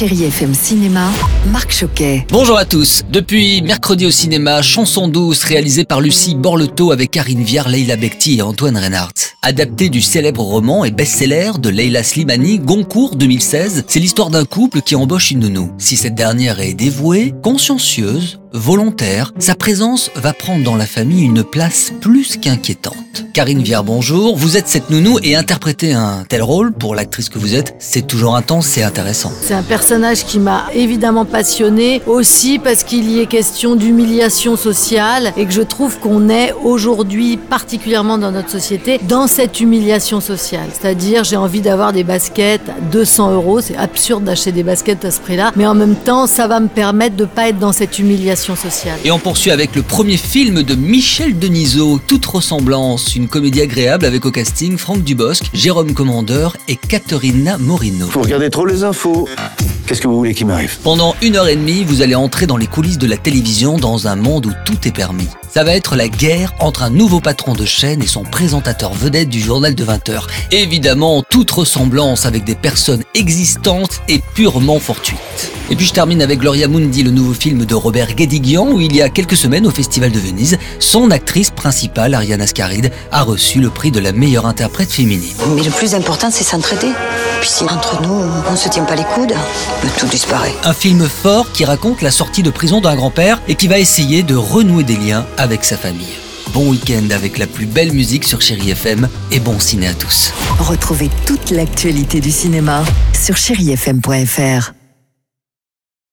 Chérie FM Cinéma, Marc Choquet. Bonjour à tous. Depuis mercredi au cinéma, Chanson douce réalisée par Lucie Borleto avec Karine Viard, Leila Bekti et Antoine Reinhardt. Adapté du célèbre roman et best-seller de Leila Slimani, Goncourt 2016, c'est l'histoire d'un couple qui embauche une nounou. Si cette dernière est dévouée, consciencieuse, volontaire, sa présence va prendre dans la famille une place plus qu'inquiétante. Karine Viard, bonjour. Vous êtes cette nounou et interpréter un tel rôle pour l'actrice que vous êtes, c'est toujours intense et intéressant. C'est un personnage qui m'a évidemment passionné aussi parce qu'il y est question d'humiliation sociale et que je trouve qu'on est aujourd'hui particulièrement dans notre société dans cette humiliation sociale. C'est-à-dire j'ai envie d'avoir des baskets à 200 euros, c'est absurde d'acheter des baskets à ce prix-là, mais en même temps ça va me permettre de pas être dans cette humiliation sociale. Et on poursuit avec le premier film de Michel Denisot, Toute ressemblance, une comédie agréable avec au casting Franck Dubosc, Jérôme Commandeur et Caterina Morino. Vous regardez trop les infos. Qu'est-ce que vous voulez qui m'arrive? Pendant une heure et demie, vous allez entrer dans les coulisses de la télévision dans un monde où tout est permis. Ça va être la guerre entre un nouveau patron de chaîne et son présentateur vedette du journal de 20h. Évidemment, toute ressemblance avec des personnes existantes est purement fortuite. Et puis je termine avec Gloria Mundi, le nouveau film de Robert Guédiguian, où il y a quelques semaines au Festival de Venise, son actrice principale, Ariane Ascaride, a reçu le prix de la meilleure interprète féminine. Mais le plus important, c'est s'entraider. Puis si entre nous, on se tient pas les coudes, tout disparaît. Un film fort qui raconte la sortie de prison d'un grand-père et qui va essayer de renouer des liens avec sa famille. Bon week-end avec la plus belle musique sur Chéri FM et bon ciné à tous. Retrouvez toute l'actualité du cinéma sur chérifm.fr.